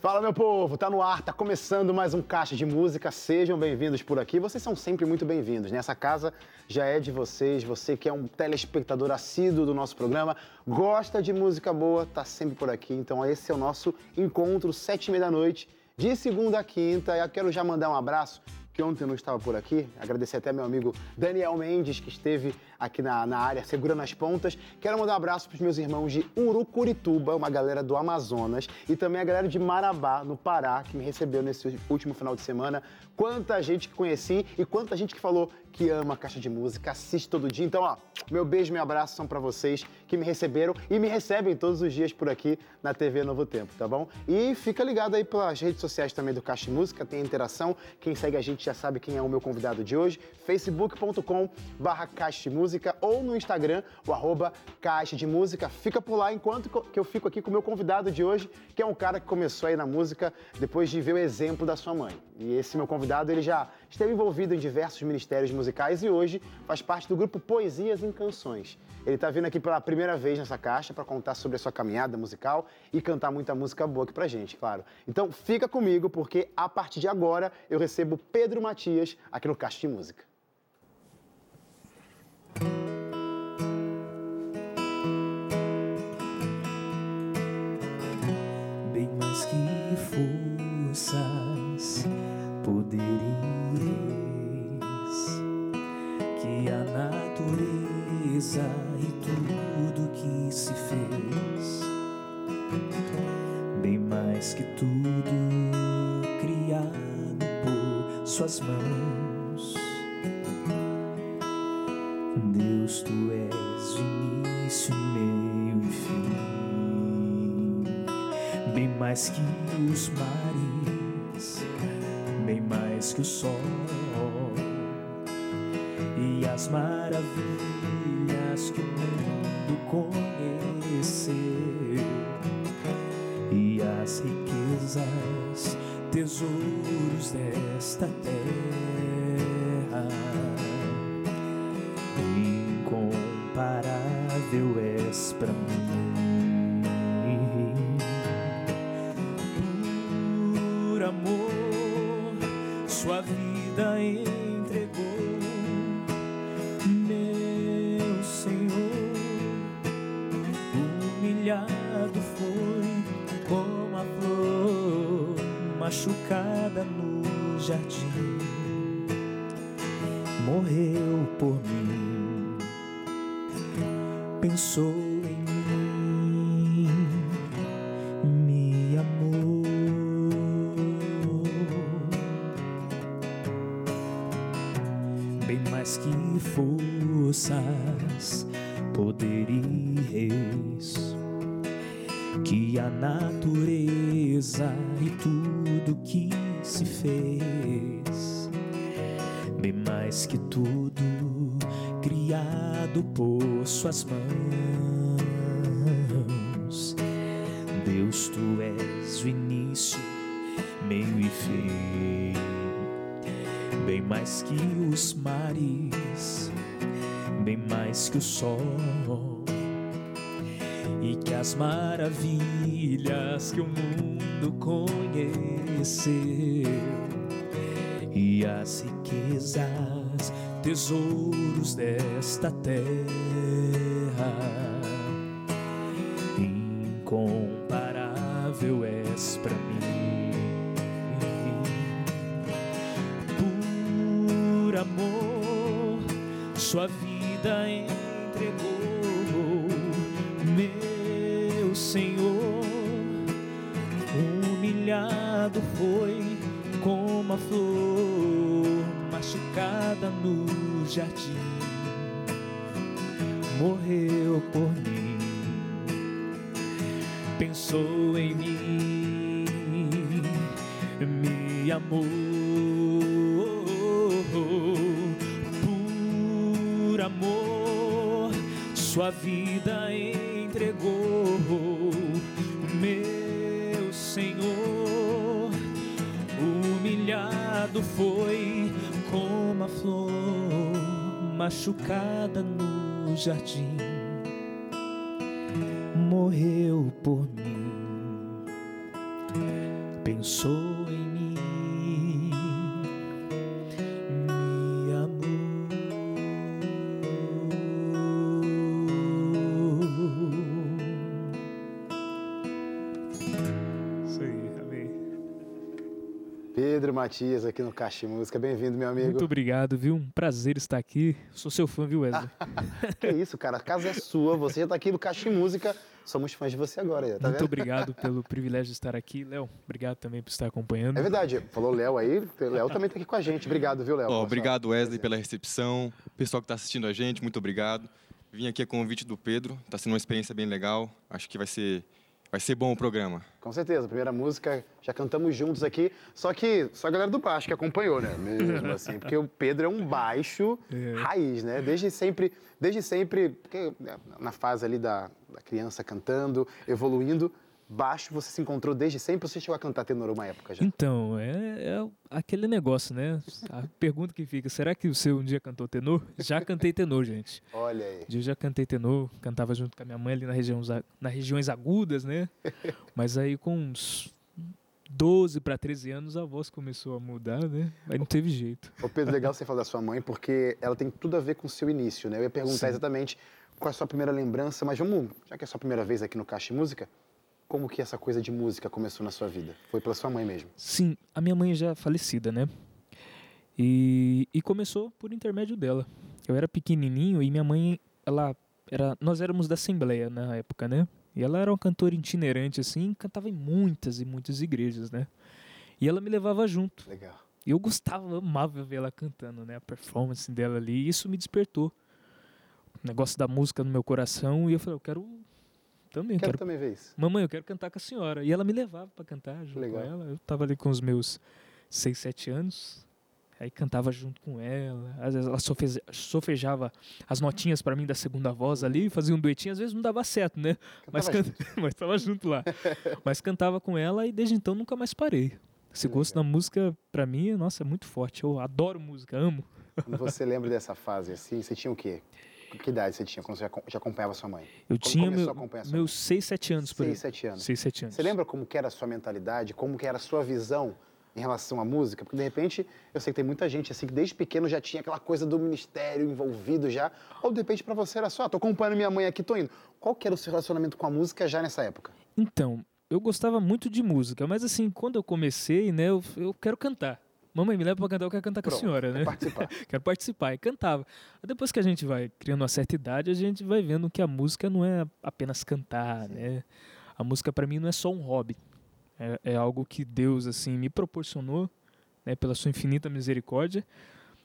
Fala, meu povo, tá no ar, tá começando mais um Caixa de Música. Sejam bem-vindos por aqui. Vocês são sempre muito bem-vindos. Nessa casa já é de vocês. Você que é um telespectador assíduo do nosso programa, gosta de música boa, tá sempre por aqui. Então, esse é o nosso encontro, sete e meia da noite, de segunda a quinta. Eu quero já mandar um abraço que ontem não estava por aqui. Agradecer até meu amigo Daniel Mendes, que esteve aqui na, na área, segurando as pontas. Quero mandar um abraço para os meus irmãos de Urucurituba, uma galera do Amazonas, e também a galera de Marabá, no Pará, que me recebeu nesse último final de semana. Quanta gente que conheci e quanta gente que falou que ama a caixa de música, assiste todo dia. Então, ó, meu beijo e meu abraço são para vocês que me receberam e me recebem todos os dias por aqui na TV Novo Tempo, tá bom? E fica ligado aí pelas redes sociais também do Caixa de Música, tem interação. Quem segue a gente já sabe quem é o meu convidado de hoje, facebook.com barra Caixa de Música ou no Instagram, o arroba Caixa de Música. Fica por lá enquanto que eu fico aqui com o meu convidado de hoje, que é um cara que começou aí na música depois de ver o exemplo da sua mãe. E esse meu convidado, ele já esteve envolvido em diversos ministérios musicais e hoje faz parte do grupo Poesias em Canções. Ele está vindo aqui pela primeira vez nessa caixa para contar sobre a sua caminhada musical e cantar muita música boa aqui pra gente, claro. Então fica comigo porque a partir de agora eu recebo Pedro Matias aqui no Caixa de Música. Natureza e tudo que se fez, bem mais que tudo criado por suas mãos. Deus, tu és início, meio e fim, bem mais que os mares, bem mais que o sol e as maravilhas que o mundo conheceu e as riquezas, tesouros desta terra. Incomparável és pra mim. Por amor, sua vida entregou, por mim, pensou suas mãos. Deus, tu és o início, meio e fim, bem mais que os mares, bem mais que o sol e que as maravilhas que o mundo conheceu e as riquezas, tesouros desta terra. Mim, me amou. Por amor, sua vida entregou, meu Senhor. Humilhado foi como a flor machucada no jardim. Matias aqui no Caixa Música. Bem-vindo, meu amigo. Muito obrigado, viu? Um prazer estar aqui. Sou seu fã, viu, Wesley? Que isso, cara. A casa é sua. Você já tá aqui no Caixa Música. Somos fãs de você agora, tá Muito vendo? obrigado pelo privilégio de estar aqui. Léo, obrigado também por estar acompanhando. É verdade. Falou Léo aí. O Léo também tá aqui com a gente. Obrigado, viu, Léo? Sua obrigado, Wesley, pela recepção. Pessoal que está assistindo a gente, muito obrigado. Vim aqui a convite do Pedro. Está sendo uma experiência bem legal. Acho que vai ser, vai ser bom o programa. Com certeza. Primeira música, já cantamos juntos aqui. Só que só a galera do baixo que acompanhou, né? Mesmo assim. Porque o Pedro é um baixo raiz, né? Desde sempre, desde sempre, porque né, na fase ali da, da criança cantando, evoluindo, baixo você se encontrou desde sempre ou você chegou a cantar tenor uma época já? Então, é, é aquele negócio, né? A pergunta que fica, será que o seu um dia cantou tenor? Já cantei tenor, gente. Olha aí. Um dia eu já cantei tenor, cantava junto com a minha mãe ali na região, nas regiões agudas, né? Mas aí com uns 12 para 13 anos a voz começou a mudar, né? Aí não teve jeito. Ô Pedro, legal você falar da sua mãe, porque ela tem tudo a ver com o seu início, né? Eu ia perguntar Sim. exatamente qual é a sua primeira lembrança, mas vamos, já que é a sua primeira vez aqui no Caixa de Música, como que essa coisa de música começou na sua vida? Foi pela sua mãe mesmo? Sim, a minha mãe já é falecida, né? E, e começou por intermédio dela. Eu era pequenininho e minha mãe, ela era, nós éramos da Assembleia na época, né? E ela era uma cantora itinerante assim, cantava em muitas e muitas igrejas, né? E ela me levava junto. Legal. E eu gostava, amava ver ela cantando, né? A performance dela ali. E isso me despertou. O negócio da música no meu coração. E eu falei, eu quero também, Quero quero também ver isso. Mamãe, eu quero cantar com a senhora. E ela me levava para cantar junto Legal. com ela. Eu tava ali com os meus 6, 7 anos. Aí cantava junto com ela. Às vezes ela sofe- sofejava as notinhas para mim da segunda voz ali, fazia um duetinho. Às vezes não dava certo, né? Mas, Cantava can... Mas tava junto lá. Mas cantava com ela e desde então nunca mais parei. Esse Que gosto da música, para mim, nossa, é muito forte. Eu adoro música, amo. Quando você lembra dessa fase assim, você tinha o quê? Que idade você tinha quando você já acom- já acompanhava sua mãe? Eu Quando tinha meu- meus 6, 7 anos por aí. Seis, sete anos. 6, 7 anos. Você lembra como que era a sua mentalidade, como que era a sua visão em relação à música? Porque de repente, eu sei que tem muita gente assim que desde pequeno já tinha aquela coisa do ministério envolvido já, ou de repente pra você era só, ah, tô acompanhando minha mãe aqui, tô indo. Qual que era o seu relacionamento com a música já nessa época? Então, eu gostava muito de música, mas assim, quando eu comecei, né, eu, eu quero cantar. Mamãe, me leva pra cantar, eu quero cantar com a Pronto, senhora, né? participar. quero participar. E cantava. Depois que a gente vai criando uma certa idade, a gente vai vendo que a música não é apenas cantar, né? A música para mim não é só um hobby. É, é algo que Deus, assim, me proporcionou, né, pela sua infinita misericórdia,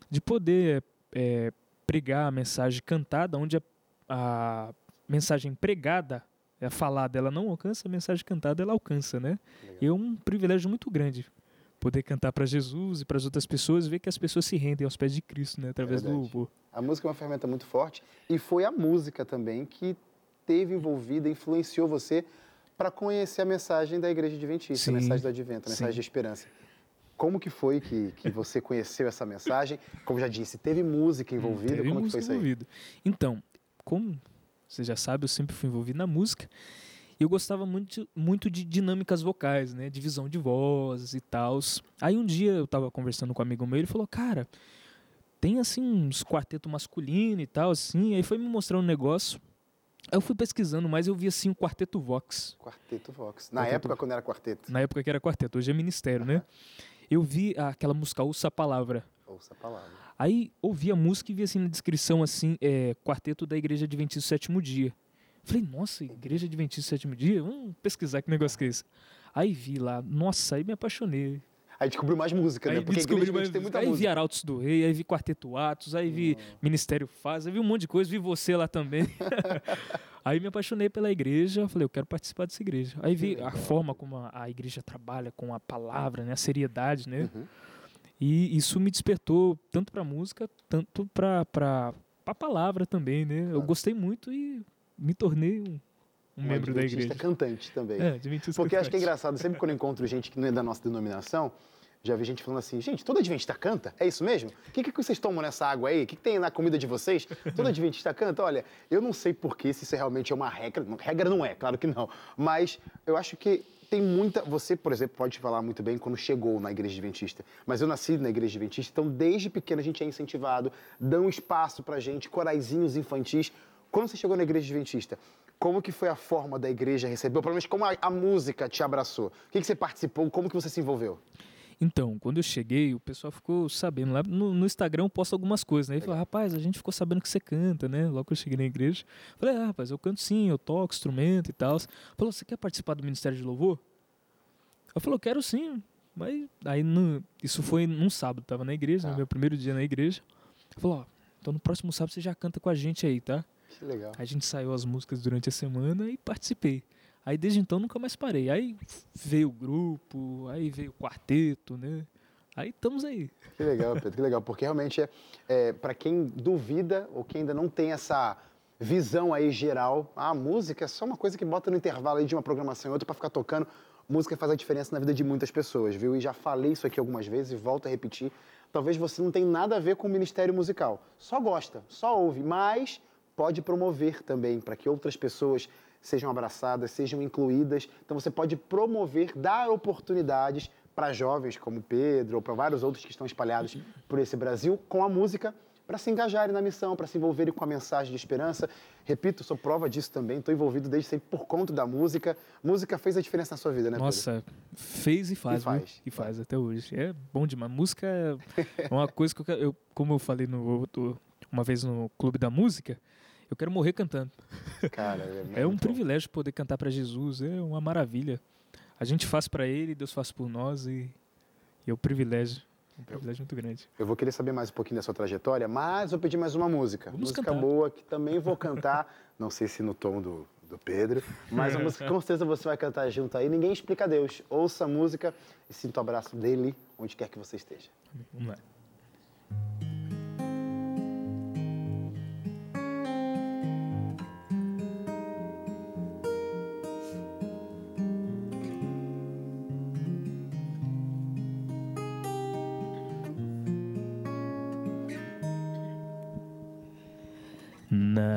de poder é, pregar a mensagem cantada, onde a, a mensagem pregada, a falada, ela não alcança, a mensagem cantada, ela alcança, né? Legal. E é um privilégio muito grande poder cantar para Jesus e para as outras pessoas, ver que as pessoas se rendem aos pés de Cristo, né, através do É verdade. louvor. A música é uma ferramenta muito forte e foi a música também que teve envolvida, influenciou você para conhecer a mensagem da Igreja Adventista, Sim, a mensagem do Advento, a mensagem sim. de esperança. Como que foi que, que você conheceu essa mensagem? Como já disse, teve música envolvida? Teve Como que música foi isso aí? envolvida. Então, como você já sabe, eu sempre fui envolvido na música. E eu gostava muito, muito de dinâmicas vocais, né? Divisão de vozes e tal. Aí um dia eu tava conversando com um amigo meu, ele falou, cara, tem assim uns quarteto masculino e tal, assim. Aí foi me mostrar um negócio. Aí eu fui pesquisando, mas eu vi assim o quarteto Vox. Quarteto Vox. Na Quarteto- época, quando era quarteto. Na época que era quarteto, hoje é ministério, né? Eu vi aquela música Ouça a Palavra. Ouça a palavra. Aí ouvi a música e vi assim na descrição assim, é, quarteto da Igreja Adventista do Sétimo Dia. Falei, nossa, Igreja Adventista Sétimo Dia? Vamos pesquisar que negócio que é esse. Aí vi lá, nossa, aí me apaixonei. Aí descobriu mais música, né? Porque descobri mais, tem muita aí vi música. Arautos do Rei, aí vi Quarteto Atos, aí vi Ministério Faz, aí vi um monte de coisa, vi você lá também. aí me apaixonei pela igreja, falei, eu quero participar dessa igreja. Aí vi a forma como a, a igreja trabalha com a palavra, né, a seriedade, né? Uhum. E isso me despertou tanto para música, tanto para a palavra também, né? Eu gostei muito e me tornei um, um membro da adventista igreja. cantante também. É, adventista Porque acho que é cantante. engraçado, sempre quando eu encontro gente que não é da nossa denominação, já vi gente falando assim, gente, todo adventista canta? É isso mesmo? O que, que vocês tomam nessa água aí? O que, que tem na comida de vocês? Todo adventista canta? Olha, eu não sei porquê, se isso realmente é uma regra. Regra não é, claro que não. Mas eu acho que tem muita. Você, por exemplo, pode falar muito bem quando chegou na igreja adventista. Mas eu nasci na igreja adventista, então desde pequeno a gente é incentivado, dão espaço pra gente, coraizinhos infantis. Quando você chegou na igreja adventista, como que foi a forma da igreja receber? Pelo menos como a, a música te abraçou? O que, que você participou? Como que você se envolveu? Então, quando eu cheguei, o pessoal ficou sabendo. Lá no, no Instagram eu posto algumas coisas, né? Ele falou, rapaz, a gente ficou sabendo que você canta, né? Logo que eu cheguei na igreja. Falei, ah, rapaz, eu canto sim, eu toco instrumento e tal. Falou, você quer participar do Ministério de Louvor? Eu falei, quero sim. Mas aí, no, isso foi num sábado, tava na igreja, no meu primeiro dia na igreja. Falou, ó, então no próximo sábado você já canta com a gente aí, tá? Que legal. A gente saiu as músicas durante a semana e participei. Aí desde então nunca mais parei. Aí veio o grupo, aí veio o quarteto, né? Aí estamos aí. Que legal, Pedro, que legal. Porque realmente é, é para quem duvida ou quem ainda não tem essa visão aí geral, a música é só uma coisa que bota no intervalo aí de uma programação e outra para ficar tocando. Música faz a diferença na vida de muitas pessoas, viu? E já falei isso aqui algumas vezes e volto a repetir. Talvez você não tenha nada a ver com o ministério musical. Só gosta, só ouve, mas pode promover também para que outras pessoas sejam abraçadas, sejam incluídas. Então você pode promover, dar oportunidades para jovens como Pedro ou para vários outros que estão espalhados por esse Brasil com a música para se engajarem na missão, para se envolverem com a mensagem de esperança. Repito, sou prova disso também, estou envolvido desde sempre por conta da música. Música fez a diferença na sua vida, né, Pedro? Nossa, fez e faz, E faz. viu? E faz até hoje. É bom demais. Música é uma coisa que eu como eu falei no outro- uma vez no Clube da Música, eu quero morrer cantando. Cara, é, É um bom. privilégio poder cantar para Jesus, é uma maravilha. A gente faz para ele, Deus faz por nós e, e é um privilégio, um privilégio muito grande. Eu vou querer saber mais um pouquinho da sua trajetória, mas vou pedir mais uma música. Vamos música cantar. boa que também vou cantar, não sei se no tom do, do Pedro, mas uma música que com certeza você vai cantar junto aí. Ninguém explica a Deus. Ouça a música e sinta o abraço dele onde quer que você esteja. Vamos lá.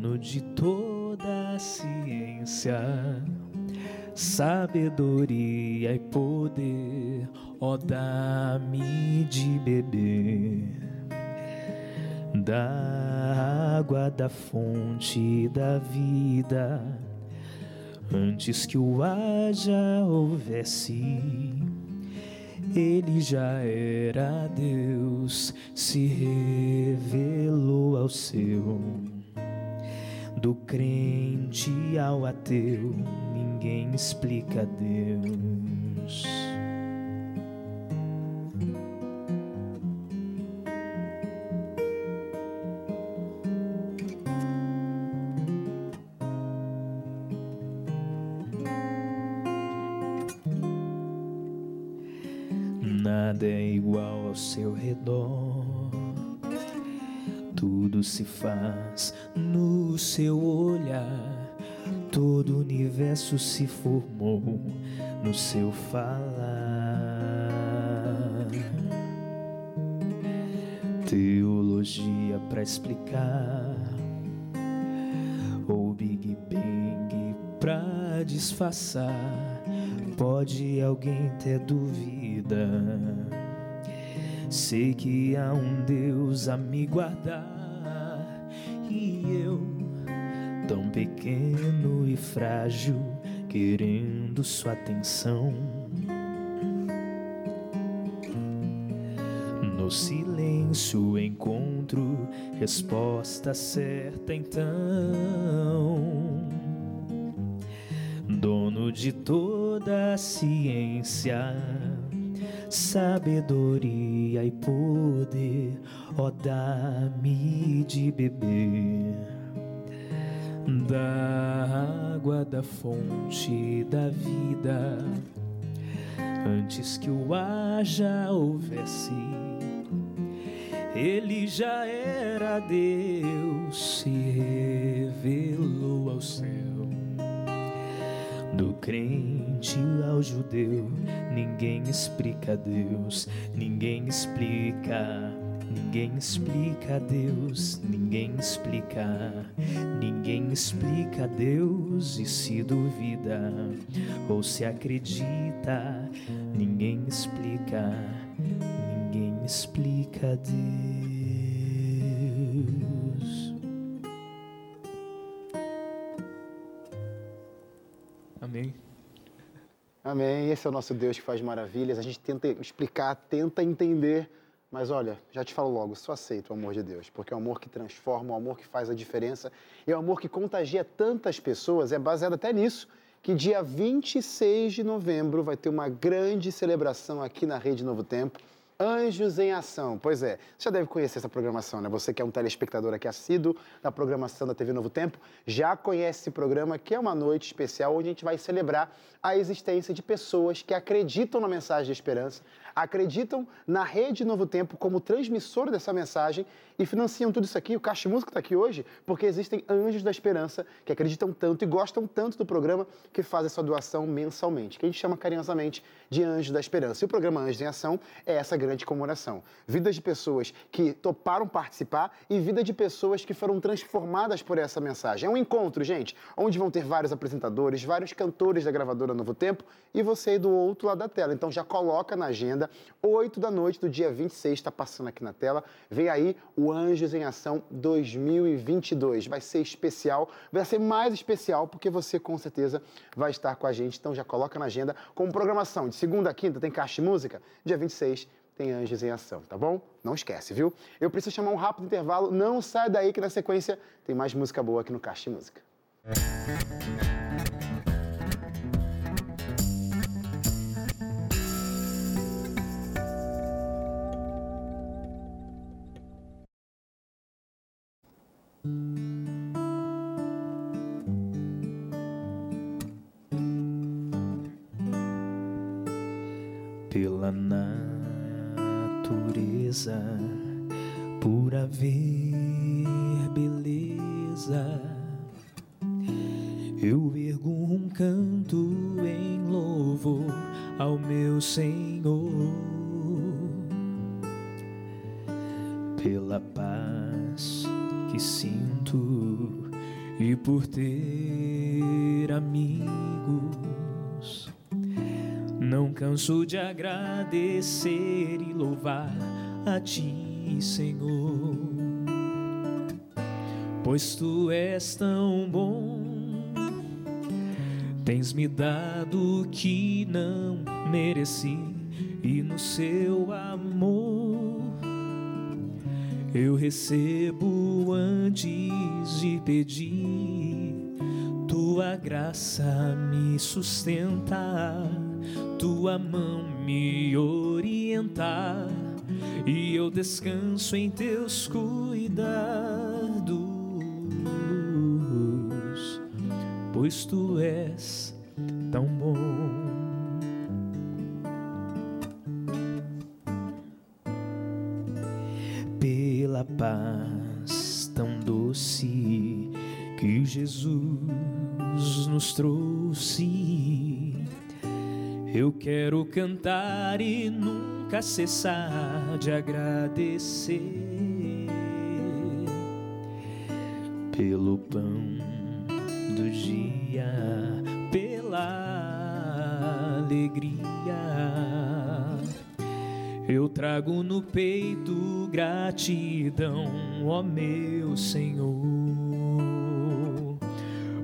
Dono de toda a ciência, sabedoria e poder, ó dá-me de beber da água da fonte da vida antes que o já houvesse. Ele já era Deus, se revelou ao seu. Do crente ao ateu, ninguém explica Deus. Nada é igual ao seu redor. Tudo se faz no seu olhar. Todo o universo se formou no seu falar. Teologia pra explicar. Ou Big Bang pra disfarçar. Pode alguém ter dúvida? Sei que há um Deus a me guardar pequeno e frágil, querendo sua atenção. No silêncio encontro resposta certa então. Dono de toda a ciência, sabedoria e poder, ó dá-me de beber da água da fonte da vida antes que o ar já houvesse. Ele já era Deus, se revelou ao céu. Do crente ao judeu, ninguém explica Deus, ninguém explica. Ninguém explica Deus, ninguém explica, ninguém explica Deus e se duvida ou se acredita, ninguém explica, ninguém explica Deus. Amém. Amém. Esse é o nosso Deus que faz maravilhas. A gente tenta explicar, tenta entender mas olha, já te falo logo, só aceito o amor de Deus, porque é o amor que transforma, o amor que faz a diferença, e o amor que contagia tantas pessoas, é baseado até nisso, que dia 26 de novembro vai ter uma grande celebração aqui na Rede Novo Tempo, Anjos em Ação. Pois é, você já deve conhecer essa programação, né? Você que é um telespectador aqui assíduo da programação da TV Novo Tempo, já conhece esse programa, que é uma noite especial onde a gente vai celebrar a existência de pessoas que acreditam na mensagem de esperança, acreditam na Rede Novo Tempo como transmissora dessa mensagem e financiam tudo isso aqui. O Caixa Música está aqui hoje porque existem anjos da esperança que acreditam tanto e gostam tanto do programa que fazem essa doação mensalmente, que a gente chama carinhosamente de Anjos da Esperança. E o programa Anjos em Ação é essa grande comemoração. Vidas de pessoas que toparam participar e vida de pessoas que foram transformadas por essa mensagem. É um encontro, gente, onde vão ter vários apresentadores, vários cantores da gravadora Novo Tempo e você aí do outro lado da tela. Então já coloca na agenda, 8 da noite do dia 26, está passando aqui na tela. Vem aí o Anjos em Ação 2022. Vai ser especial, vai ser mais especial porque você com certeza vai estar com a gente. Então já coloca na agenda com programação de segunda a quinta tem Caixa de Música, dia 26 tem Anjos em Ação, tá bom? Não esquece, viu? Eu preciso chamar um rápido intervalo, não sai daí que na sequência tem mais música boa aqui no Caixa de Música. pela Senhor, pois Tu és tão bom, tens me dado o que não mereci, e no Seu amor eu recebo antes de pedir. Tua graça me sustenta tua mão me orientar e eu descanso em teus cuidados, pois tu és tão bom. Pela paz tão doce que Jesus nos trouxe eu quero cantar e nunca cessar de agradecer pelo pão do dia, pela alegria. Eu trago no peito gratidão, ó meu Senhor,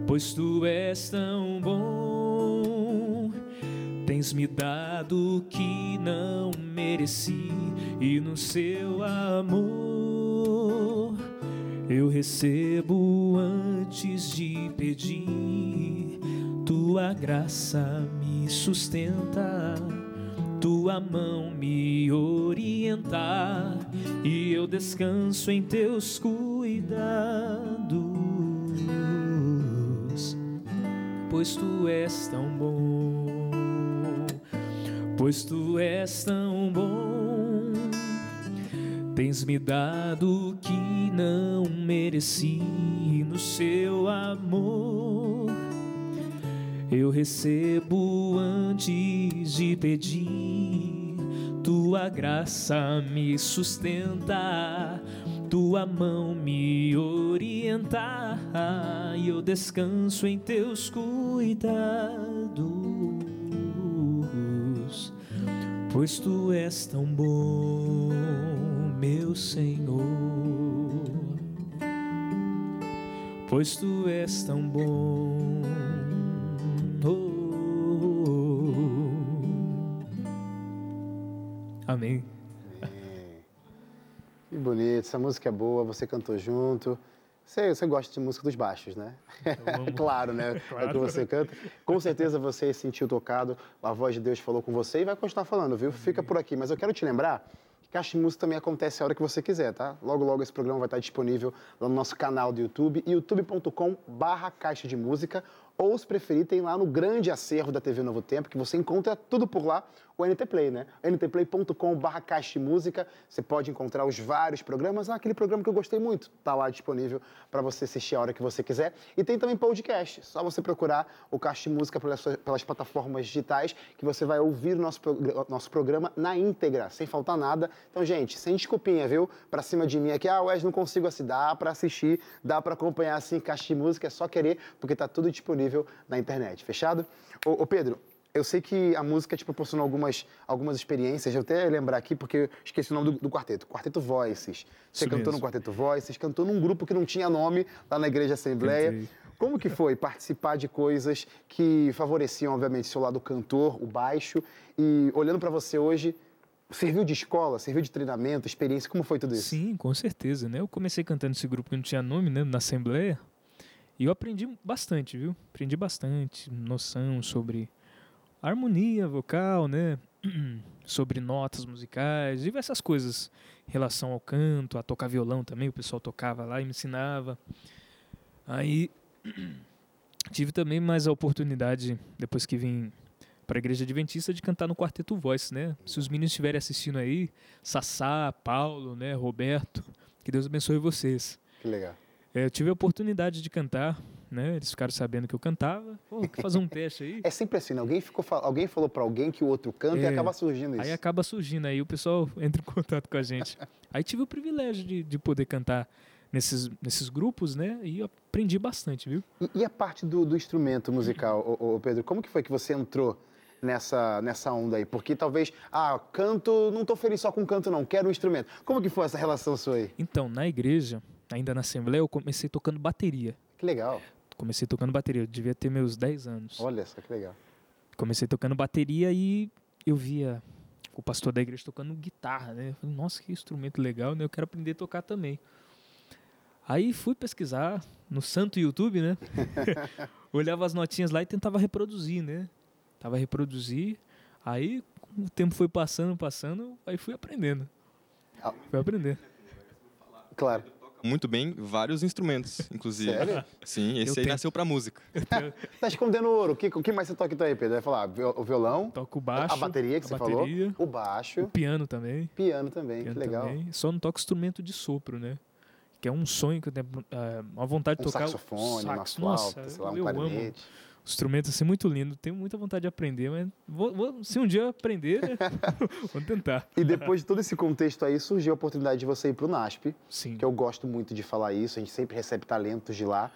pois tu és tão bom Tens me dado o que não mereci, e no seu amor eu recebo antes de pedir. Tua graça me sustenta, tua mão me orienta, e eu descanso em teus cuidados, pois tu és tão bom pois tu és tão bom. Tens me dado o que não mereci no seu amor. Eu recebo antes de pedir, tua graça me sustenta, tua mão me orienta, e eu descanso em teus cuidados pois tu és tão bom, meu Senhor. Pois tu és tão bom. Oh, Amém. Que bonito, essa música é boa, você cantou junto. Você, você gosta de música dos baixos, né? claro, né? Claro. É o que você canta. Com certeza você se sentiu tocado, a voz de Deus falou com você e vai continuar falando, viu? Fica por aqui. Mas eu quero te lembrar que Caixa de Música também acontece a hora que você quiser, tá? Logo, logo esse programa vai estar disponível no nosso canal do YouTube, youtube.com barra Caixa de Música, ou se preferir, tem lá no grande acervo da TV Novo Tempo, que você encontra tudo por lá, o NT Play, né? ntplay.com.br caixa música, você pode encontrar os vários programas. Ah, aquele programa que eu gostei muito, tá lá disponível para você assistir a hora que você quiser. E tem também podcast, só você procurar o Caixa Música pelas, pelas plataformas digitais, que você vai ouvir o nosso, nosso programa na íntegra, sem faltar nada. Então, gente, sem desculpinha, viu? Para cima de mim aqui, ah, Wes, não consigo assim, dá para assistir, dá para acompanhar assim, Caixa Música, é só querer, porque tá tudo disponível na internet, fechado? Ô, ô Pedro, eu sei que a música te proporcionou algumas, algumas experiências. Eu até lembrar aqui, porque eu esqueci o nome do, do quarteto. Quarteto Voices. Você Isso cantou mesmo. no Quarteto Voices, cantou num grupo que não tinha nome lá na Igreja Assembleia. Cantei. Como que foi participar de coisas que favoreciam, obviamente, seu lado cantor, o baixo, e olhando para você hoje, serviu de escola, serviu de treinamento, experiência, como foi tudo isso? Sim, com certeza, né? Eu comecei cantando esse grupo que não tinha nome, né, na Assembleia, e eu aprendi bastante, viu? Aprendi bastante, noção sobre harmonia vocal, né? sobre notas musicais, diversas coisas em relação ao canto, a tocar violão também, o pessoal tocava lá e me ensinava. Aí tive também mais a oportunidade, depois que vim para a igreja adventista, de cantar no Quarteto Voice, né? Se os meninos estiverem assistindo aí, Sassá, Paulo, né, Roberto, que Deus abençoe vocês. Que legal. É, eu tive a oportunidade de cantar né? Eles ficaram sabendo que eu cantava. Pô, fazer um teste aí. É sempre assim, né? Alguém, ficou, alguém falou para alguém que o outro canta é, e acaba surgindo isso. Aí acaba surgindo, aí o pessoal entra em contato com a gente. aí tive o privilégio de, de poder cantar nesses, nesses grupos, né? E aprendi bastante, viu? E, e a parte do, do instrumento musical, ô, ô, Pedro, como que foi que você entrou nessa, nessa onda aí? Porque talvez, ah, canto, não estou feliz só com canto não, quero um instrumento. Como que foi essa relação sua aí? Então, na igreja, ainda na Assembleia, eu comecei tocando bateria. Que legal. Comecei tocando bateria, eu devia ter meus 10 anos. Olha só que legal. Comecei tocando bateria e eu via o pastor da igreja tocando guitarra, né? Eu falei, nossa, que instrumento legal, né? Eu quero aprender a tocar também. Aí fui pesquisar no santo YouTube, né? Olhava as notinhas lá e tentava reproduzir, né? Tava reproduzir. Aí o tempo foi passando, passando, aí fui aprendendo. Ah. Fui aprender. Claro muito bem vários instrumentos, inclusive. Sério? Sim, esse eu aí tenho... nasceu pra música. tá escondendo ouro. O que, o que mais você toca então aí, Pedro? Vai falar o violão. Toco o baixo. A bateria que você bateria, falou. O baixo. O piano também. Piano também, piano que legal. Também. Só não toco instrumento de sopro, né? Que é um sonho que eu tenho, é, uma vontade de um tocar. saxofone, sax. uma flauta, Nossa, sei lá, um clarinete. Amo instrumento assim muito lindo. Tenho muita vontade de aprender, mas vou, vou, se um dia aprender, né? vou tentar. E depois de todo esse contexto aí, surgiu a oportunidade de você ir para o NASP, Sim. que eu gosto muito de falar isso, a gente sempre recebe talentos de lá.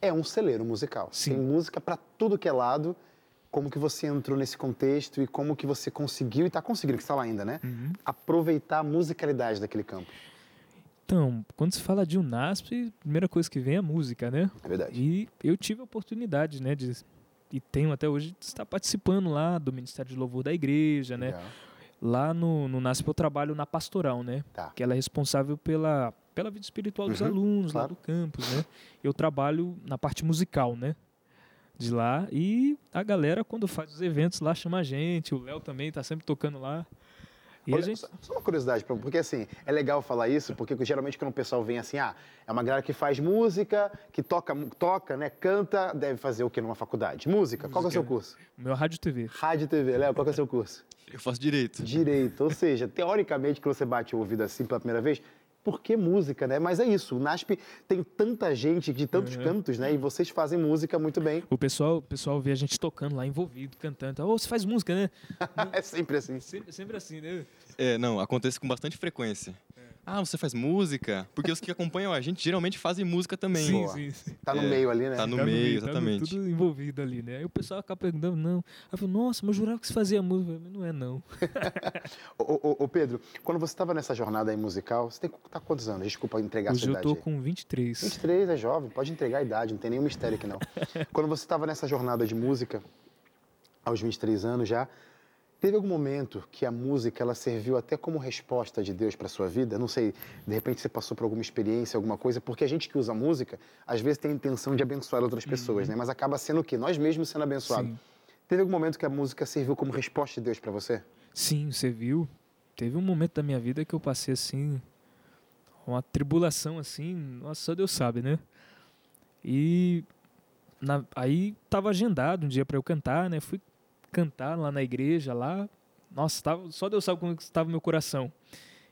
É um celeiro musical. Sim. Tem música para tudo que é lado. Como que você entrou nesse contexto e como que você conseguiu, e está conseguindo, que está lá ainda, né? Uhum. Aproveitar a musicalidade daquele campo. Então, quando se fala de UNASP, a primeira coisa que vem é a música, né? É verdade. E eu tive a oportunidade, né, de e tenho até hoje, está participando lá do Ministério de Louvor da igreja, né? Lá no, no NASP eu trabalho na pastoral, né? Tá. Que ela é responsável pela, pela vida espiritual dos Uhum, alunos lá claro. do campus, né? Eu trabalho na parte musical, né? De lá. E a galera, quando faz os eventos lá, chama a gente. O Léo também tá sempre tocando lá. E a Olha, gente... só, uma curiosidade, porque assim, é legal falar isso, porque geralmente quando o pessoal vem assim, ah, é uma galera que faz música, que toca, toca, né, canta, deve fazer o que numa faculdade? Música. Qual que é o seu Música. curso? O meu rádio TV. Rádio e TV, Léo, qual que é o seu curso? Eu faço direito. Direito. Ou seja, teoricamente, quando você bate o ouvido assim pela primeira vez, por que música, né? Mas é isso, o NASP tem tanta gente de tantos Uhum. cantos, né? E vocês fazem música muito bem. O pessoal, o pessoal vê a gente tocando lá, envolvido, cantando. Ô, você faz música, né? é sempre assim. Sempre, sempre assim, né? É, não, acontece com bastante frequência. Ah, você faz música? Porque os que acompanham a gente geralmente fazem música também. Sim, sim, sim. Tá no É, meio ali, né? tá no Tá meio, tá exatamente. tudo envolvido ali, né? Aí o pessoal acaba perguntando, não. Aí eu falo, nossa, mas eu jurava que você fazia música. Eu falei, Não é, não. Ô, ô, ô, Pedro, quando você estava nessa jornada aí musical, você tem tá quantos anos? Desculpa entregar a Hoje sua eu idade. tô aí. com 23. 23, é jovem, pode entregar a idade, não tem nenhum mistério aqui não. Quando você estava nessa jornada de música, aos 23 anos já, teve algum momento que a música ela serviu até como resposta de Deus para sua vida? Não sei, de repente você passou por alguma experiência, alguma coisa, porque a gente que usa música, às vezes tem a intenção de abençoar outras pessoas, né? Mas acaba sendo o quê? Nós mesmos sendo abençoados. Sim. Teve algum momento que a música serviu como resposta de Deus para você? Sim, você viu? Teve um momento da minha vida que eu passei assim, uma tribulação assim, nossa, só Deus sabe, né? E na- aí tava agendado um dia para eu cantar, né? Fui cantar lá na igreja lá. Nossa, tava, só Deus sabe como estava meu coração.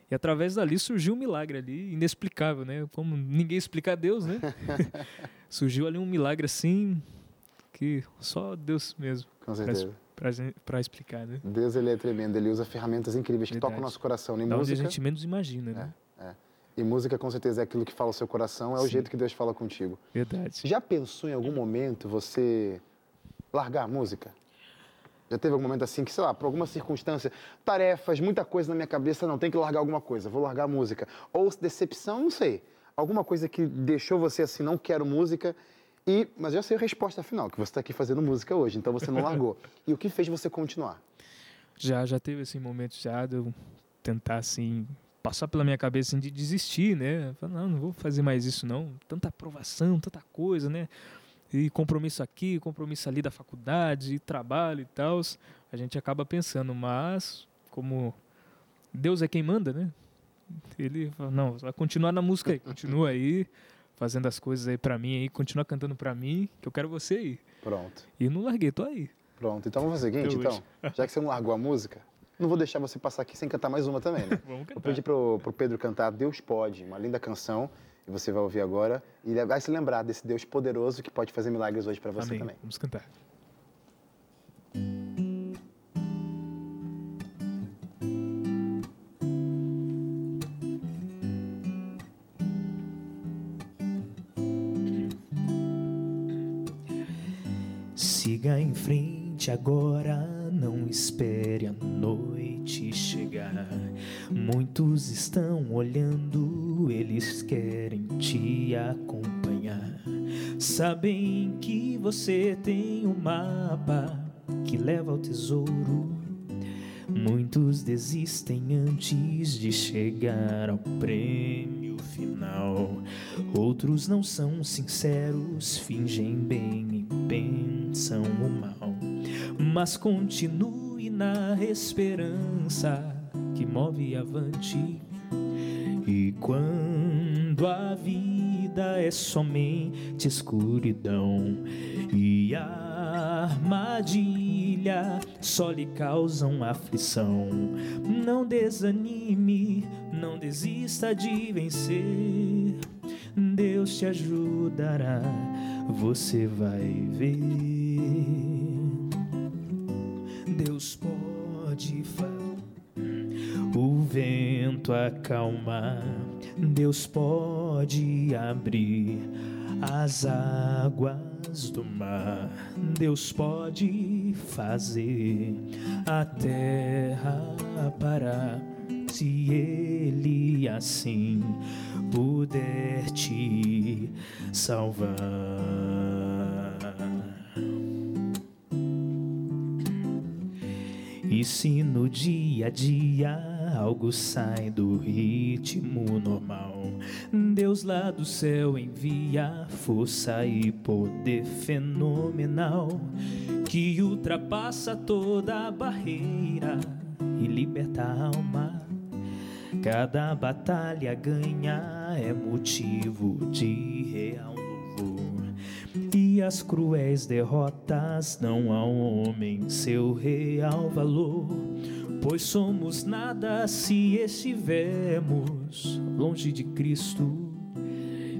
E através dali surgiu um milagre ali, inexplicável, né? Como ninguém explica a Deus, né? surgiu ali um milagre assim que só Deus mesmo Com certeza. pra explicar, né? Deus ele é tremendo, ele usa ferramentas incríveis que Verdade. tocam o nosso coração. E Da onde a música, gente menos imagina, né? e música com certeza é aquilo que fala o seu coração, é o Sim. jeito que Deus fala contigo. Verdade. Já pensou em algum momento você largar a música? Já teve algum momento assim que, sei lá, por alguma circunstância, tarefas, muita coisa na minha cabeça, não, tem que largar alguma coisa, vou largar a música. Ou decepção, não sei. Alguma coisa que deixou você assim, não quero música. E, mas eu sei a resposta final, que você está aqui fazendo música hoje, então você não largou. e o que fez você continuar? Já, já teve esse momento já de eu tentar, assim, passar pela minha cabeça assim, de desistir, né? Falar, não, não vou fazer mais isso, não. Tanta aprovação, tanta coisa, né? E compromisso aqui, compromisso ali da faculdade, trabalho e tal. A gente acaba pensando, mas como Deus é quem manda, né? Ele fala, não, vai continuar na música aí, continua aí, fazendo as coisas aí pra mim aí, continua cantando pra mim, que eu quero você aí. Pronto. E não larguei, tô aí. Pronto. Então vamos fazer o seguinte, então. Já que você não largou a música, não vou deixar você passar aqui sem cantar mais uma também, né? Vamos Vou pedir pro, pro Pedro cantar Deus Pode, uma linda canção, e você vai ouvir agora. E vai se lembrar desse Deus poderoso que pode fazer milagres hoje para você Amém. também. Vamos cantar. Siga em frente agora, não espere a noite chegar. Muitos estão olhando, eles querem te acompanhar. Sabem que você tem um mapa que leva ao tesouro. Muitos desistem antes de chegar ao prêmio final. Outros não são sinceros, fingem bem e pensam o mal. Mas continue na esperança que move avante. E quando a vida é somente escuridão e armadilha só lhe causam aflição, não desanime, não desista de vencer. Deus te ajudará, você vai ver. Vento acalmar. Deus pode abrir as águas do mar. Deus pode fazer a terra parar. Se Ele assim puder te salvar. E se no dia a dia algo sai do ritmo normal, Deus lá do céu envia força e poder fenomenal que ultrapassa toda barreira e liberta a alma. Cada batalha ganha é motivo de real louvor. E as cruéis derrotas dão ao homem seu real valor. Pois somos nada se estivermos longe de Cristo.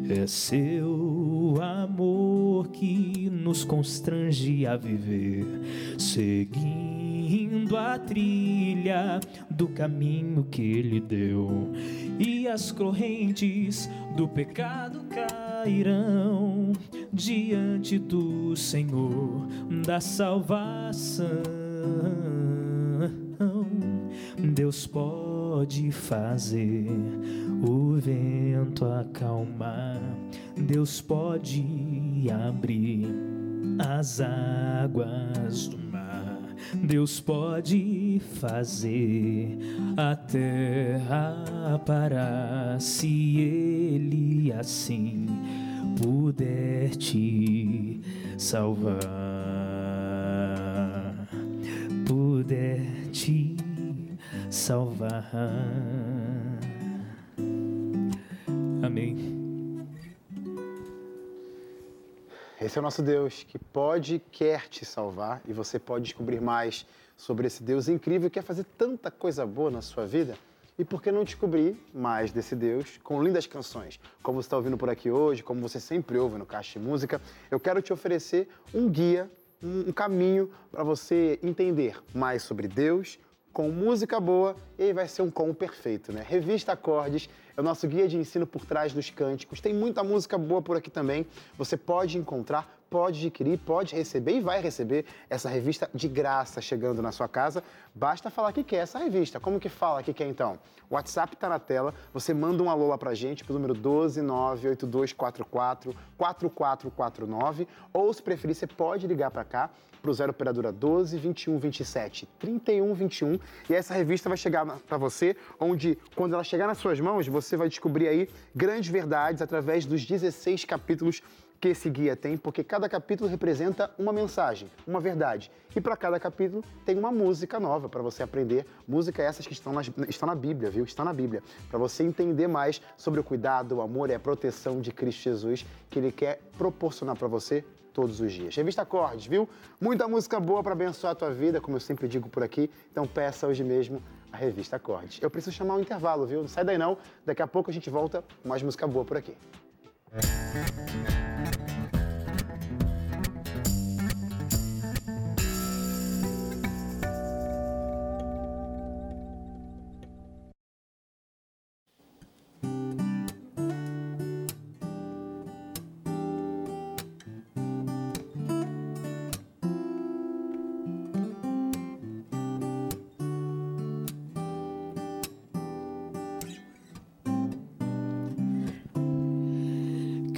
É seu amor que nos constrange a viver, seguindo a trilha do caminho que Ele deu, e as correntes do pecado cairão diante do Senhor da salvação. Deus pode fazer o vento acalmar, Deus pode abrir as águas do mar, Deus pode fazer a terra parar se Ele assim puder te salvar, puder te salvar. Amém. Esse é o nosso Deus que pode e quer te salvar e você pode descobrir mais sobre esse Deus incrível que quer fazer tanta coisa boa na sua vida. E por que não descobrir mais desse Deus com lindas canções? Como você está ouvindo por aqui hoje, como você sempre ouve no Caixa de Música, eu quero te oferecer um guia, um caminho para você entender mais sobre Deus, com música boa e aí vai ser um com perfeito, né? Revista Acordes é o nosso guia de ensino por trás dos cânticos. Tem muita música boa por aqui também. Você pode encontrar, pode adquirir, pode receber e vai receber essa revista de graça chegando na sua casa. Basta falar que quer essa revista. Como que fala que quer então? O WhatsApp está na tela, você manda um alô lá pra gente pro número 1298244 4449 ou se preferir você pode ligar para cá pro 0 operadora 12 21 27 31 21 e essa revista vai chegar para você, onde quando ela chegar nas suas mãos, você vai descobrir aí grandes verdades através dos 16 capítulos que esse guia tem, porque cada capítulo representa uma mensagem, uma verdade. E para cada capítulo tem uma música nova para você aprender. Música essas que estão na, estão na Bíblia, viu? Estão na Bíblia. Para você entender mais sobre o cuidado, o amor e a proteção de Cristo Jesus que Ele quer proporcionar para você todos os dias. Revista Acordes, viu? Muita música boa para abençoar a tua vida, como eu sempre digo por aqui. Então peça hoje mesmo a revista Acordes. Eu preciso chamar um intervalo, viu? Não sai daí não. Daqui a pouco a gente volta com mais música boa por aqui.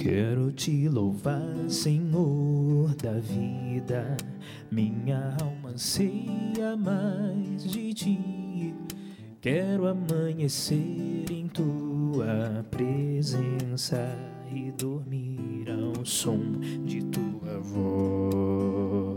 Quero te louvar, Senhor da vida. Minha alma anseia mais de ti. Quero amanhecer em tua presença e dormir ao som de tua voz.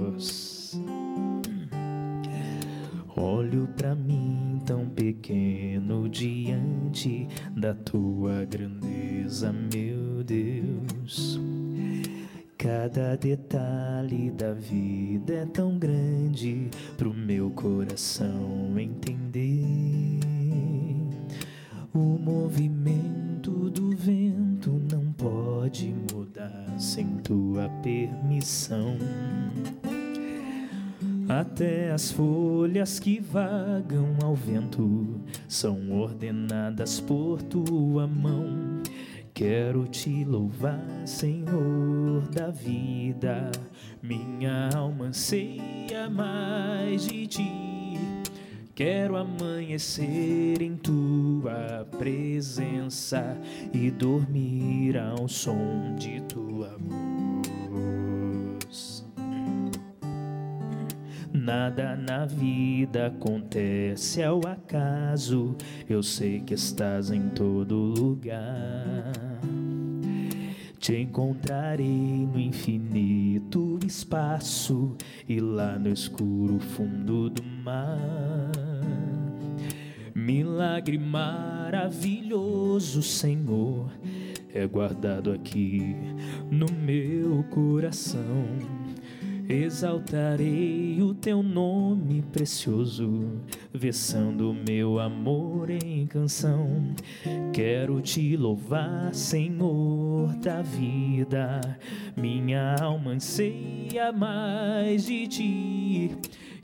Olho para mim tão pequeno diante da tua grandeza, meu Deus. Cada detalhe da vida é tão grande pro meu coração entender. O movimento do vento não pode mudar sem tua permissão. Até as folhas que vagam ao vento são ordenadas por tua mão. Quero te louvar, Senhor da vida. Minha alma anseia mais de ti. Quero amanhecer em tua presença e dormir ao som de tua voz. Nada na vida acontece ao acaso. Eu sei que estás em todo lugar. Te encontrarei no infinito espaço e lá no escuro fundo do mar. Milagre maravilhoso, Senhor, é guardado aqui no meu coração. Exaltarei o teu nome precioso, versando meu amor em canção. Quero te louvar, Senhor da vida. Minha alma anseia mais de ti.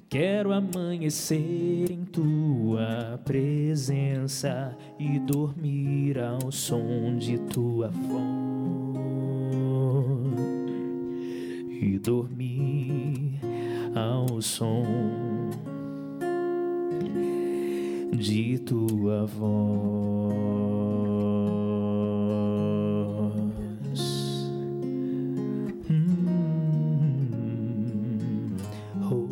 Quero amanhecer em tua presença e dormir ao som de tua voz. E dormir som de tua voz. Hum, oh.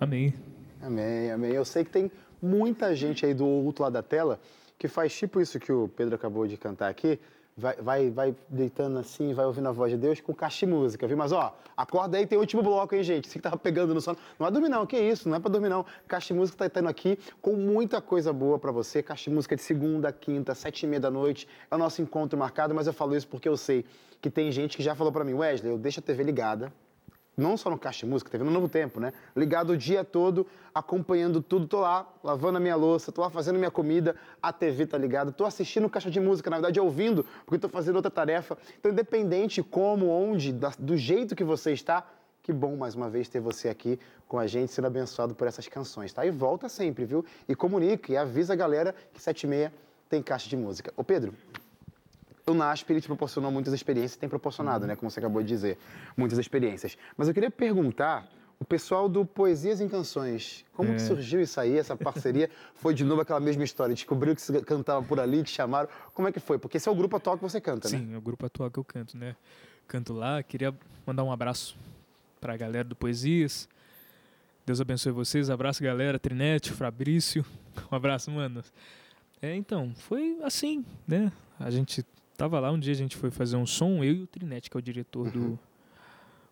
Amém. Amém, amém. Eu sei que tem muita gente aí do outro lado da tela que faz tipo isso que o Pedro acabou de cantar aqui. Vai, vai, vai deitando assim, vai ouvindo a voz de Deus com caixa música, viu? Mas ó, acorda aí, tem o último bloco, hein, gente? Você que tava pegando no sono. Não é dormir, não, que isso, não é pra dormir, não. Caixa música tá estando aqui com muita coisa boa pra você. Caixa música de segunda, quinta, sete e meia da noite. É o nosso encontro marcado, mas eu falo isso porque eu sei que tem gente que já falou pra mim, Wesley, eu deixo a TV ligada, não só no Caixa de Música, TV no Novo Tempo, né? Ligado o dia todo, acompanhando tudo. Tô lá, lavando a minha louça, tô lá fazendo minha comida, a TV tá ligada, tô assistindo Caixa de Música, na verdade ouvindo, porque tô fazendo outra tarefa. Então, independente como, onde, do jeito que você está, que bom mais uma vez ter você aqui com a gente, sendo abençoado por essas canções, tá? E volta sempre, viu? E comunica e avisa a galera que sete e meia tem Caixa de Música. Ô Pedro, o NASP ele te proporcionou muitas experiências, tem proporcionado, né, como você acabou de dizer, muitas experiências. Mas eu queria perguntar, o pessoal do Poesias em Canções, como que surgiu isso aí, essa parceria? Foi de novo aquela mesma história, descobriu que você cantava por ali, te chamaram, como é que foi? Porque esse é o grupo atual que você canta, né? Sim, é o grupo atual que eu canto, né? Canto lá, queria mandar um abraço pra galera do Poesias. Deus abençoe vocês. Abraço, galera. Trinete, Fabrício. Um abraço, mano. É, então, foi assim, né? A gente tava lá, um dia a gente foi fazer um som, eu e o Trinete, que é o diretor do,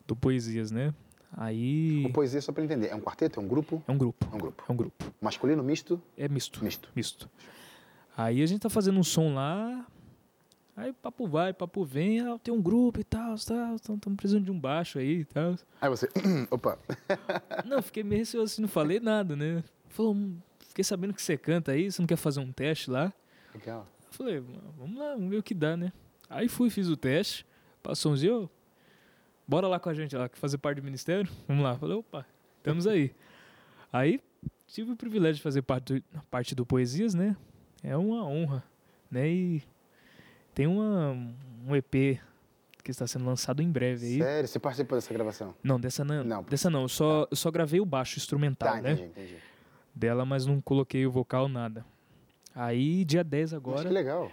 do Poesias, né? Aí. O Poesia, só para entender, é um quarteto, é um grupo? É um grupo. É um grupo. É um grupo. Masculino, misto? É misto. Misto. Misto. Aí a gente tá fazendo um som lá. Aí papo vai, papo vem, ah, tem um grupo e tal, tal, estamos precisando de um baixo aí e tal. Aí você, opa, Não, fiquei meio receoso assim, não falei nada, né? Falou, "Hum, fiquei sabendo que você canta aí, você não quer fazer um teste lá? legal. Falei, vamos lá, vamos ver o que dá, né? Aí fui, fiz o teste, passou uns dias, "Ô, bora lá com a gente lá, fazer parte do ministério? Vamos lá. Falei, opa, estamos aí. Aí tive o privilégio de fazer parte do, parte do Poesias, né? É uma honra, né? E tem uma, um EP que está sendo lançado em breve aí. Sério, você participou dessa gravação? Não, dessa não. Não. Dessa não. Eu só, eu só gravei o baixo instrumental, Tá, né? entendi, entendi. Dela, mas não coloquei o vocal, nada. Aí, dia 10 Mas agora, que legal.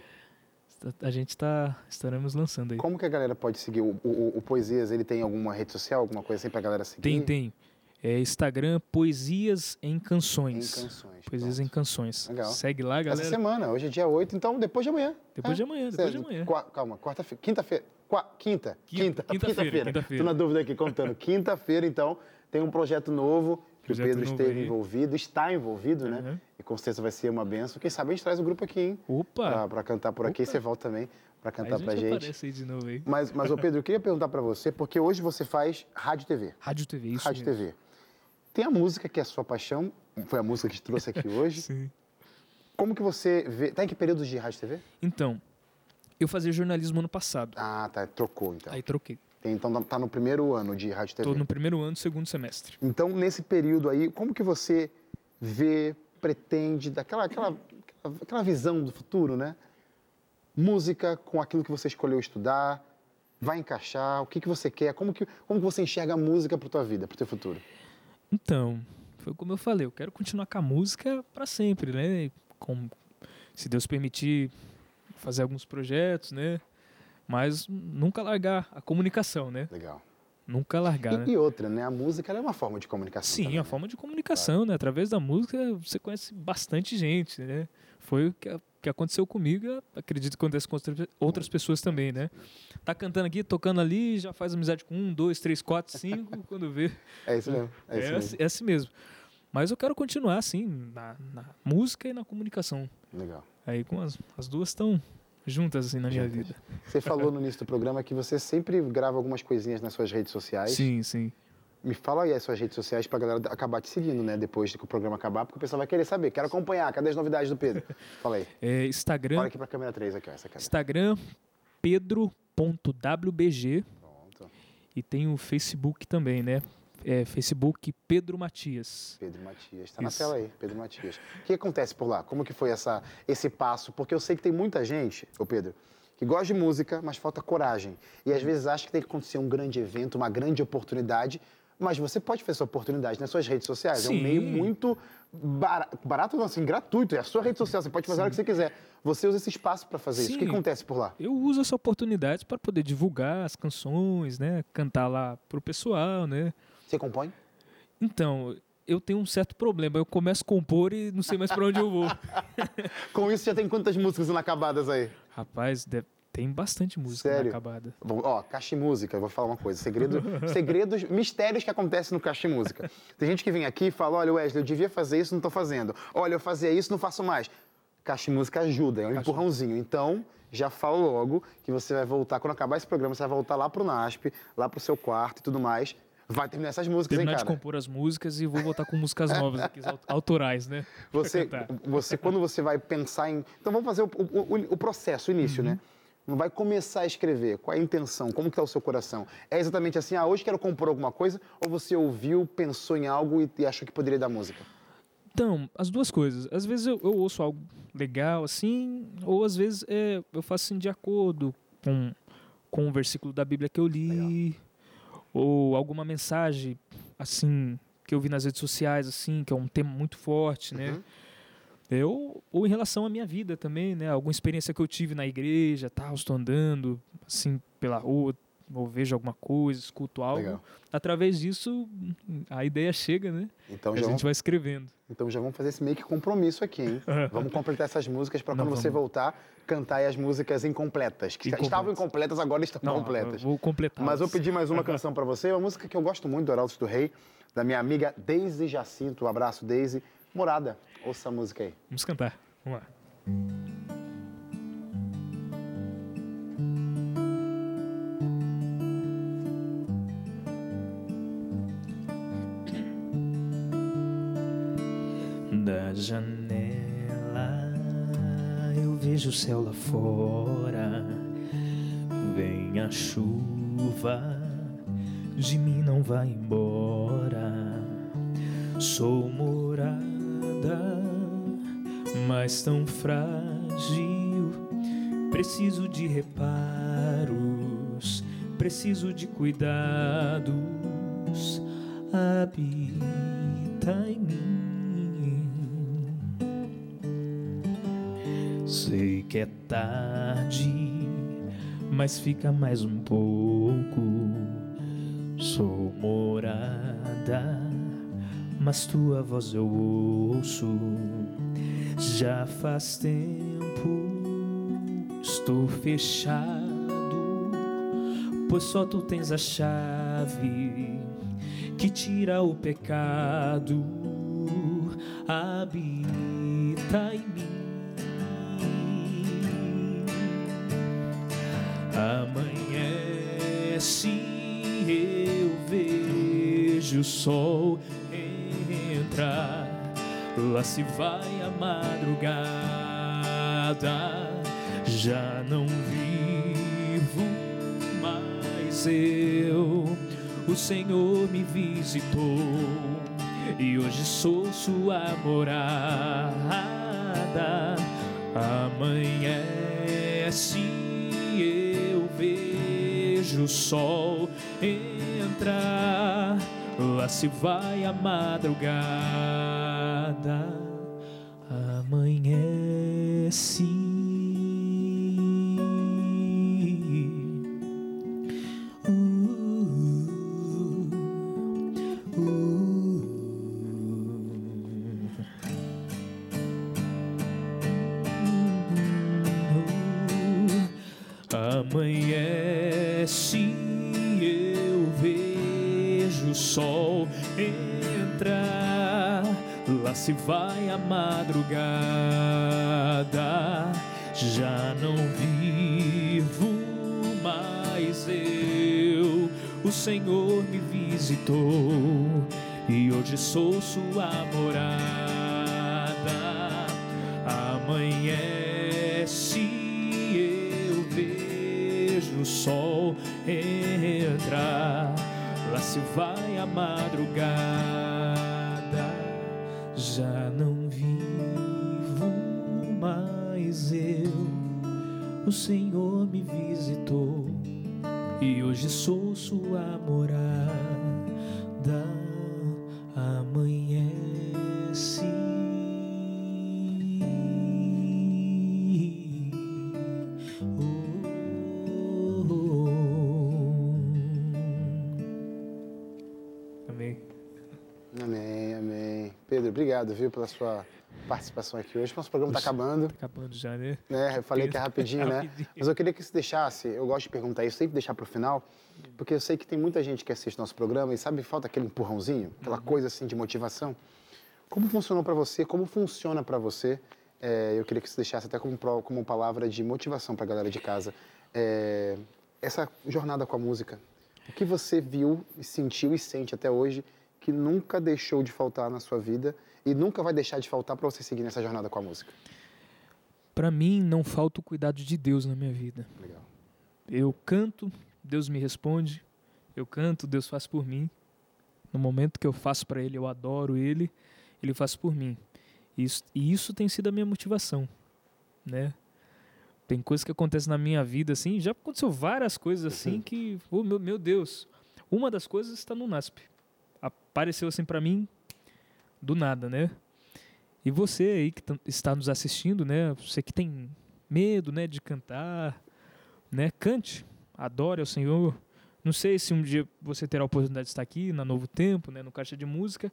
a gente tá. Estaremos lançando aí. Como que a galera pode seguir? O, o, o Poesias, ele tem alguma rede social, alguma coisa assim pra galera seguir? Tem, tem. É Instagram Poesias em Em Canções. canções. Poesias em pronto. Canções. Legal. Segue lá, Essa galera. semana, hoje é dia 8, então depois de amanhã. Depois É. de amanhã, depois de amanhã. Qua- calma, quarta-feira. Quinta-feira. Qua- Quinta. Quinta- Quinta. quinta-feira, quinta-feira. Tô na dúvida aqui, contando. Quinta-feira, então, tem um projeto novo que o Pedro esteve aí. envolvido, está envolvido, né? Uhum. E com certeza vai ser uma benção. Quem sabe a gente traz o grupo aqui, hein? Opa! Pra, pra cantar por aqui. Opa. Você volta também pra Aí cantar a gente pra gente. aí de novo aí. Mas, mas, ô Pedro, eu queria perguntar pra você, porque hoje você faz rádio TV. Rádio TV, isso rádio mesmo. TV. Tem a música que é a sua paixão, foi a música que te trouxe aqui hoje. Sim. Como que você vê. Tá em que período de rádio TV? Então, eu fazia jornalismo ano passado. Ah, tá. Trocou, então. Aí troquei. Então tá no primeiro ano de rádio TV. Tô no primeiro ano, segundo semestre. Então, nesse período aí, como que você vê, pretende, daquela aquela, aquela, aquela visão do futuro, né? Música com aquilo que você escolheu estudar, vai encaixar, o que, que você quer, como que, como que você enxerga a música para tua vida, para o teu futuro? Então, foi como eu falei, eu quero continuar com a música para sempre, né? Com, se Deus permitir, fazer alguns projetos, né? Mas nunca largar a comunicação, né? Legal. Nunca largar, né? E, e outra, né? A música é uma forma de comunicação. Sim, também, é uma né? forma de comunicação, né? Através da música você conhece bastante gente, né? Foi o que, a- que aconteceu comigo, acredito que acontece com outra- outras pessoas também, né? Tá cantando aqui, tocando ali, já faz amizade com um, dois, três, quatro, cinco, quando vê. É isso mesmo. É, isso É, mesmo. assim, é assim mesmo. Mas eu quero continuar assim, na, na música e na comunicação. Legal. Aí com as, as duas estão juntas assim na minha Juntas. vida. Você falou no início do programa que você sempre grava algumas coisinhas nas suas redes sociais. Sim, sim. Me fala aí as suas redes sociais pra galera acabar te seguindo, né? Depois que o programa acabar, porque o pessoal vai querer saber. Quero acompanhar. Cadê as novidades do Pedro? Fala aí. É, Instagram, Olha aqui pra câmera 3 aqui, ó. Essa câmera. Instagram pedro.wbg Pronto. e tem o Facebook também, né? É Facebook Pedro Matias. Pedro Matias. Tá na tela aí, Pedro Matias. O que acontece por lá? Como que foi essa, esse passo? Porque eu sei que tem muita gente, ô Pedro, que gosta de música, mas falta coragem. E às vezes acha que tem que acontecer um grande evento, uma grande oportunidade. Mas você pode fazer essa oportunidade nas suas redes sociais. É um Sim. meio muito barato, barato não, assim, gratuito. É a sua rede social, você pode fazer a hora que você quiser. Você usa esse espaço para fazer isso. O que Sim. acontece por lá? Eu uso essa oportunidade para poder divulgar as canções, né? Cantar lá pro pessoal, né? Você compõe? Então, eu tenho um certo problema. Eu começo a compor e não sei mais para onde eu vou. Com isso, já tem quantas músicas inacabadas aí? Rapaz, deve- tem bastante música Sério? acabada. Bom, Ó, Caixa e Música, eu vou falar uma coisa. Segredo, segredos, mistérios que acontecem no Caixa e Música. Tem gente que vem aqui e fala, olha, Wesley, eu devia fazer isso, não estou fazendo. Olha, eu fazia isso, não faço mais. Caixa e Música ajuda, é um empurrãozinho. Então, já falo logo que você vai voltar, quando acabar esse programa, você vai voltar lá pro NASP, lá pro seu quarto e tudo mais. Vai terminar essas músicas, Terminar hein, de cara? compor as músicas e vou voltar com músicas novas aqui, au- autorais, né? Você, cantar. você, quando você vai pensar em. Então vamos fazer o, o- o- o processo, o início, né? Vai começar a escrever. Qual é a intenção? Como que está o seu coração? É exatamente assim, ah, hoje quero compor alguma coisa? Ou você ouviu, pensou em algo e, e achou que poderia dar música? Então, as duas coisas. Às vezes eu, eu ouço algo legal, assim, ou às vezes é, eu faço assim de acordo com, com um versículo da Bíblia que eu li, ou alguma mensagem, assim, que eu vi nas redes sociais, assim, que é um tema muito forte, né? Uhum. Eu, ou em relação à minha vida também, né? Alguma experiência que eu tive na igreja, tal, estou andando, assim, pela rua, ou vejo alguma coisa, escuto algo. Legal. Através disso, a ideia chega, né? Então a gente vamos, vai escrevendo. então já vamos fazer esse meio que compromisso aqui, hein? vamos completar essas músicas para quando você vamos. voltar, cantar as músicas incompletas. Que Incompletas. estavam incompletas, agora estão Não, completas. vou completar. Mas eu pedi mais uma canção para você, uma música que eu gosto muito do Heraldo do Rei, da minha amiga Daisy Jacinto. Um abraço, Daisy. Morada, ouça a música aí. Vamos cantar. Vamos lá. Janela eu vejo o céu lá fora. Vem a chuva, de mim não vai embora. Sou morada, mas tão frágil. Preciso de reparos, preciso de cuidados. Habita em mim. Que é tarde, mas fica mais um pouco. Sou morada, mas tua voz eu ouço. Já faz tempo, estou fechado, pois só tu tens a chave que tira o pecado. Habita em mim. O sol entrar. Lá se vai a madrugada. Já não vivo mais eu. O Senhor me visitou e hoje sou sua morada. Amanhece, eu vejo o sol entrar. Lá se vai a madrugada. Amanhece. Se vai a madrugada. Já não vivo mais eu, o Senhor me visitou e hoje sou sua morada. Amanhece, eu vejo o sol entrar, lá se vai obrigado, viu, pela sua participação aqui hoje. Nosso programa está acabando. Tá acabando já, né? né? Eu falei que é rapidinho, né? Mas eu queria que você deixasse, eu gosto de perguntar isso, sempre deixar para o final, porque eu sei que tem muita gente que assiste nosso programa e sabe, falta aquele empurrãozinho, aquela coisa assim de motivação. Como funcionou para você? Como funciona para você? É, eu queria que você deixasse até como, como palavra de motivação para a galera de casa. é, essa jornada com a música. O que você viu, sentiu e sente até hoje que nunca deixou de faltar na sua vida e nunca vai deixar de faltar para você seguir nessa jornada com a música? Para mim, não falta o cuidado de Deus na minha vida. Legal. Eu canto, Deus me responde. Eu canto, Deus faz por mim. No momento que eu faço para Ele, eu adoro Ele, Ele faz por mim. Isso, e isso tem sido a minha motivação, né? Tem coisas que acontecem na minha vida assim, já aconteceu várias coisas assim que, oh, meu, meu Deus. Uma das coisas está no NASP. Apareceu assim para mim do nada, né? E você aí que está nos assistindo, né? Você que tem medo, né, de cantar, né? Cante, adore ao Senhor. Não sei se um dia você terá a oportunidade de estar aqui na Novo Tempo, né, no Caixa de Música,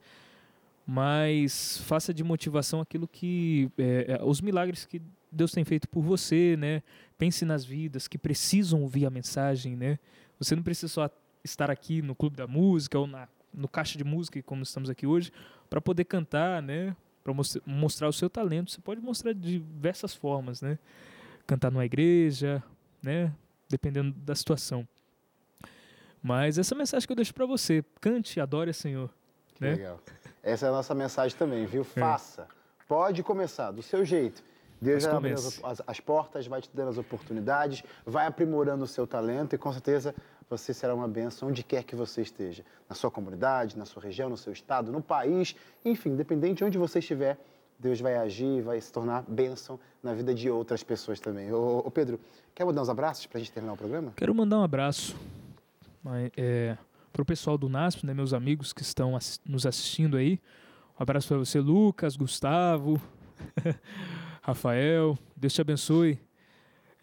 mas faça de motivação aquilo que é, é, os milagres que Deus tem feito por você, né? Pense nas vidas que precisam ouvir a mensagem, né? Você não precisa só estar aqui no Clube da Música ou na, no Caixa de Música, como estamos aqui hoje, para poder cantar, né? Para mostrar o seu talento. Você pode mostrar de diversas formas, né? Cantar numa igreja, né? Dependendo da situação. Mas essa mensagem que eu deixo para você, cante, adore, Senhor. Né? Legal. Essa é a nossa mensagem também, viu? Faça. Pode começar, do seu jeito. Deus vai abrindo as, as- as portas, vai te dando as oportunidades, vai aprimorando o seu talento e com certeza você será uma bênção onde quer que você esteja. Na sua comunidade, na sua região, no seu estado, no país, enfim, independente de onde você estiver, Deus vai agir, vai se tornar bênção na vida de outras pessoas também. Ô, ô, Pedro, quer mandar uns abraços para a gente terminar o programa? Quero mandar um abraço para o pessoal do NASP, né, meus amigos que estão nos assistindo aí. Um abraço para você, Lucas, Gustavo, Rafael. Deus te abençoe.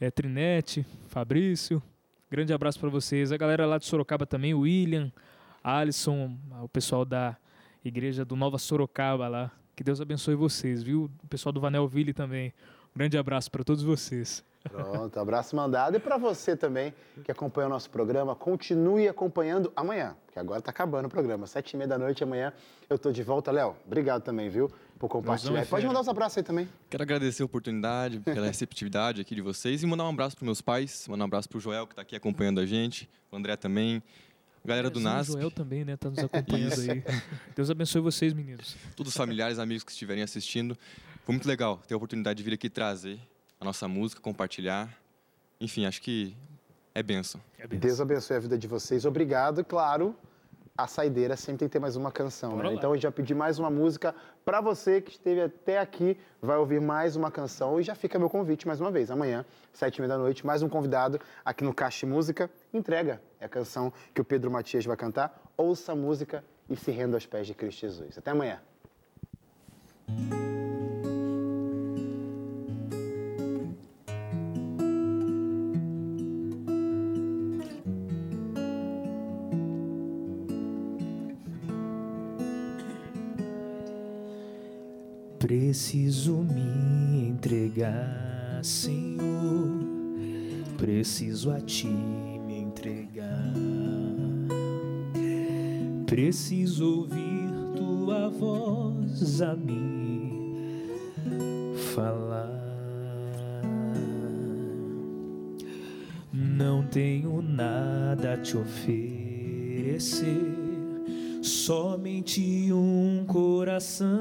É, Trinete, Fabrício. Grande abraço para vocês. A galera lá de Sorocaba também, William, Alisson, o pessoal da igreja do Nova Sorocaba lá. Que Deus abençoe vocês, viu? O pessoal do Vanelville também. Um grande abraço para todos vocês. Pronto, abraço mandado. E para você também que acompanha o nosso programa, continue acompanhando amanhã, que agora está acabando o programa. Sete e meia da noite amanhã eu estou de volta. Léo, obrigado também, viu, por compartilhar. É Pode mandar os abraços aí também. Quero agradecer a oportunidade, pela receptividade aqui de vocês e mandar um abraço para meus pais, mandar um abraço para o Joel, que está aqui acompanhando a gente, o André também, a galera do NASP, O Joel também, né? Tá nos acompanhando aí. Deus abençoe vocês, meninos. todos os familiares, amigos que estiverem assistindo. Foi muito legal ter a oportunidade de vir aqui trazer a nossa música, compartilhar. Enfim, acho que é benção. Deus abençoe a vida de vocês. Obrigado. E, claro, a saideira sempre tem que ter mais uma canção, Bora né? lá. Então a gente vai pedir mais uma música para você que esteve até aqui, vai ouvir mais uma canção e já fica meu convite mais uma vez. Amanhã, sete e meia da noite, mais um convidado aqui no Caixa Música. Entrega é a canção que o Pedro Matias vai cantar. Ouça a música e se renda aos pés de Cristo Jesus. Até amanhã. Preciso me entregar, Senhor. Preciso a ti me entregar. Preciso ouvir tua voz a me falar. Não tenho nada a te oferecer, somente um coração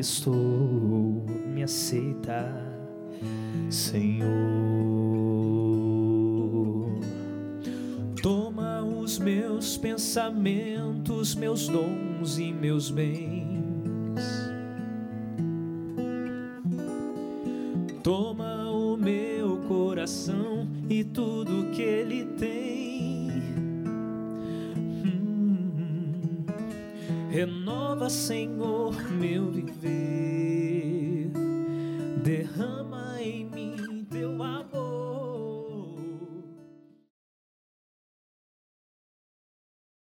estou, me aceita, Senhor. Toma os meus pensamentos, meus dons e meus bens.